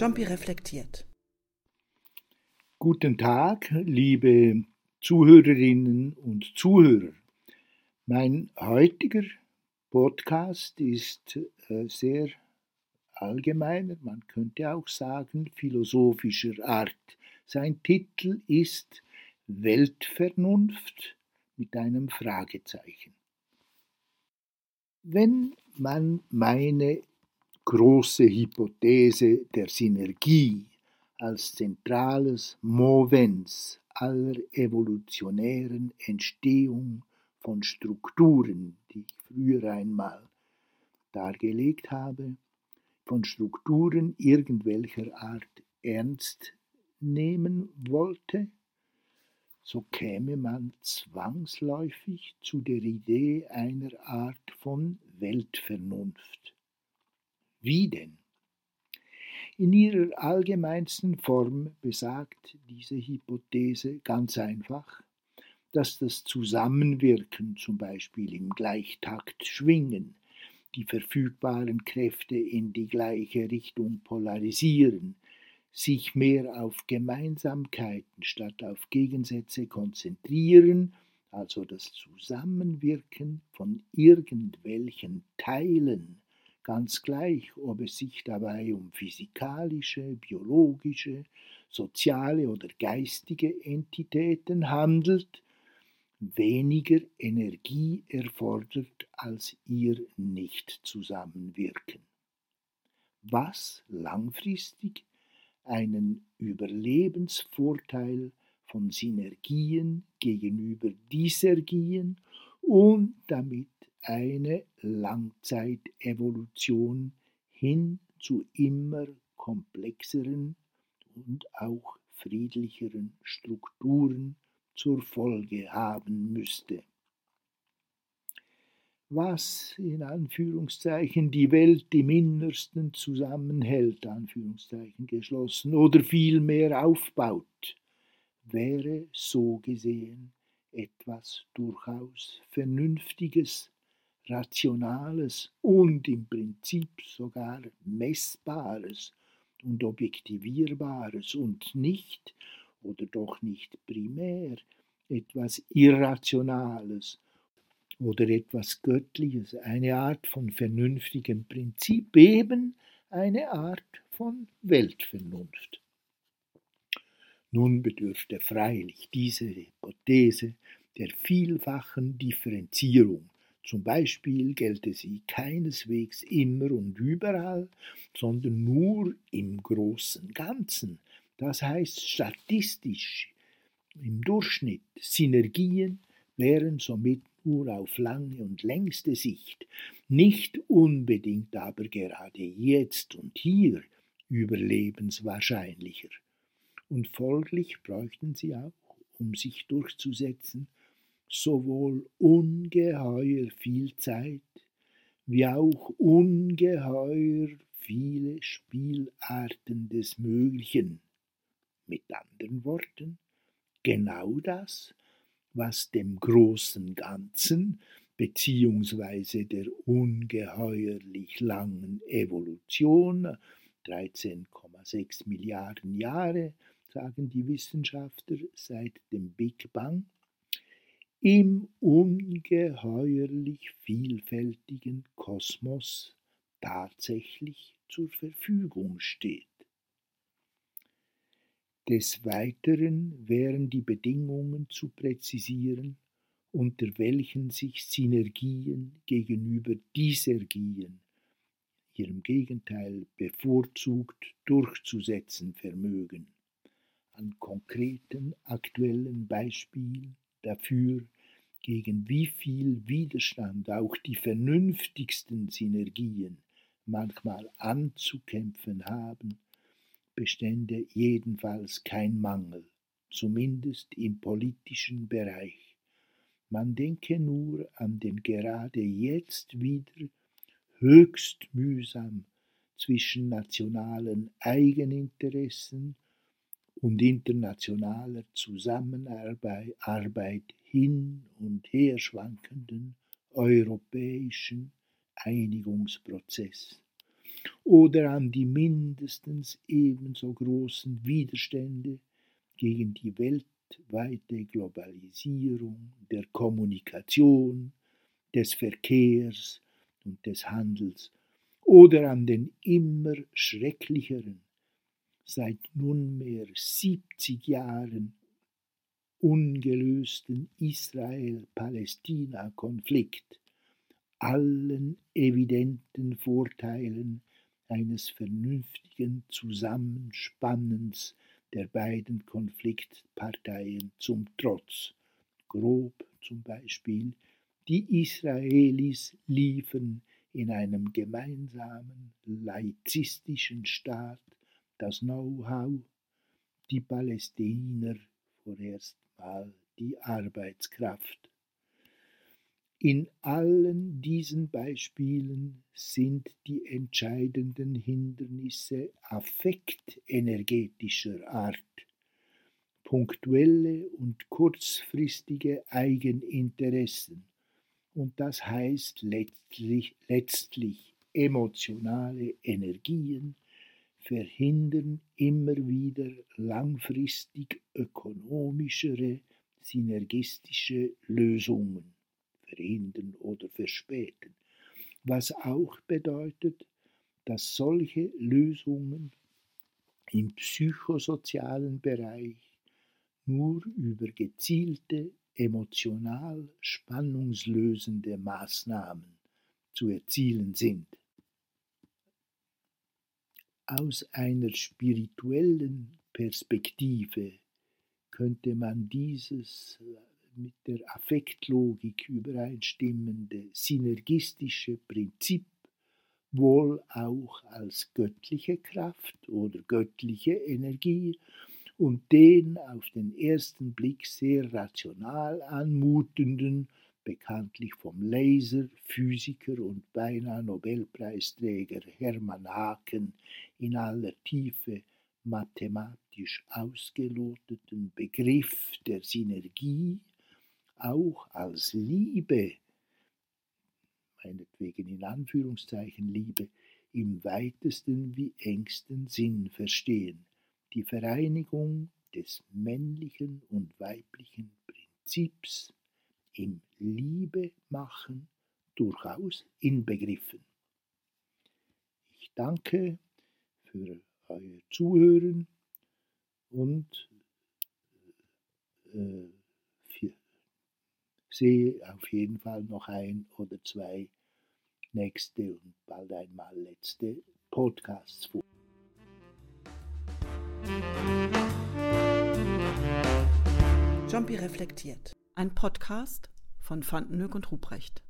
Jumpy reflektiert. Guten Tag, liebe Zuhörerinnen und Zuhörer. Mein heutiger Podcast ist äh, sehr allgemeiner, man könnte auch sagen philosophischer Art. Sein Titel ist Weltvernunft mit einem Fragezeichen. Wenn man meine große Hypothese der Synergie als zentrales Movens aller evolutionären Entstehung von Strukturen, die ich früher einmal dargelegt habe, von Strukturen irgendwelcher Art ernst nehmen wollte, so käme man zwangsläufig zu der Idee einer Art von Weltvernunft. Wie denn? In ihrer allgemeinsten Form besagt diese Hypothese ganz einfach, dass das Zusammenwirken zum Beispiel im Gleichtakt schwingen, die verfügbaren Kräfte in die gleiche Richtung polarisieren, sich mehr auf Gemeinsamkeiten statt auf Gegensätze konzentrieren, also das Zusammenwirken von irgendwelchen Teilen, ganz gleich, ob es sich dabei um physikalische, biologische, soziale oder geistige Entitäten handelt, weniger Energie erfordert als ihr Nicht-Zusammenwirken. Was langfristig einen Überlebensvorteil von Synergien gegenüber Disergien und damit eine Langzeitevolution hin zu immer komplexeren und auch friedlicheren Strukturen zur Folge haben müsste. Was in Anführungszeichen die Welt im Innersten zusammenhält, Anführungszeichen geschlossen, oder vielmehr aufbaut, wäre so gesehen etwas durchaus Vernünftiges, Rationales und im Prinzip sogar Messbares und Objektivierbares und nicht oder doch nicht primär etwas Irrationales oder etwas Göttliches, eine Art von vernünftigem Prinzip, eben eine Art von Weltvernunft. Nun bedürfte freilich diese Hypothese der vielfachen Differenzierung. Zum Beispiel gelte sie keineswegs immer und überall, sondern nur im großen Ganzen, das heißt statistisch im Durchschnitt. Synergien wären somit nur auf lange und längste Sicht, nicht unbedingt aber gerade jetzt und hier überlebenswahrscheinlicher. Und folglich bräuchten sie auch, um sich durchzusetzen, sowohl ungeheuer viel Zeit wie auch ungeheuer viele Spielarten des Möglichen. Mit anderen Worten, genau das, was dem großen Ganzen beziehungsweise der ungeheuerlich langen Evolution 13,6 Milliarden Jahre sagen die Wissenschaftler seit dem Big Bang, im ungeheuerlich vielfältigen Kosmos tatsächlich zur Verfügung steht. Des Weiteren wären die Bedingungen zu präzisieren, unter welchen sich Synergien gegenüber Disergien, ihrem Gegenteil bevorzugt durchzusetzen vermögen an konkreten aktuellen Beispielen dafür, gegen wie viel Widerstand auch die vernünftigsten Synergien manchmal anzukämpfen haben, bestände jedenfalls kein Mangel, zumindest im politischen Bereich. Man denke nur an den gerade jetzt wieder höchst mühsam zwischen nationalen Eigeninteressen und internationaler Zusammenarbeit hin und her schwankenden europäischen Einigungsprozess. oder an die mindestens ebenso großen Widerstände gegen die weltweite Globalisierung der Kommunikation, des Verkehrs und des Handels oder an den immer schrecklicheren, seit nunmehr 70 Jahren ungelösten Israel-Palästina-Konflikt, allen evidenten Vorteilen eines vernünftigen Zusammenspannens der beiden Konfliktparteien zum Trotz. Grob zum Beispiel, die Israelis liefern in einem gemeinsamen laizistischen Staat das Know-how, die Palästininer vorerst mal die Arbeitskraft. In allen diesen Beispielen sind die entscheidenden Hindernisse affektenergetischer Art, punktuelle und kurzfristige Eigeninteressen, und das heißt letztlich, letztlich emotionale Energien, verhindern immer wieder langfristig ökonomischere, synergistische Lösungen, verhindern oder verspäten, was auch bedeutet, dass solche Lösungen im psychosozialen Bereich nur über gezielte, emotional spannungslösende Maßnahmen zu erzielen sind aus einer spirituellen Perspektive könnte man dieses mit der Affektlogik übereinstimmende synergistische Prinzip wohl auch als göttliche Kraft oder göttliche Energie und den auf den ersten Blick sehr rational anmutenden bekanntlich vom Laser, Physiker und beinahe Nobelpreisträger Hermann Haken in aller Tiefe mathematisch ausgeloteten Begriff der Synergie auch als Liebe, meinetwegen in Anführungszeichen Liebe, im weitesten wie engsten Sinn verstehen, die Vereinigung des männlichen und weiblichen Prinzips im Liebe machen durchaus inbegriffen. Ich danke für euer Zuhören und äh, für, sehe auf jeden Fall noch ein oder zwei nächste und bald einmal letzte Podcasts vor. Jumpy reflektiert. Ein Podcast von Fandenhoek und Ruprecht.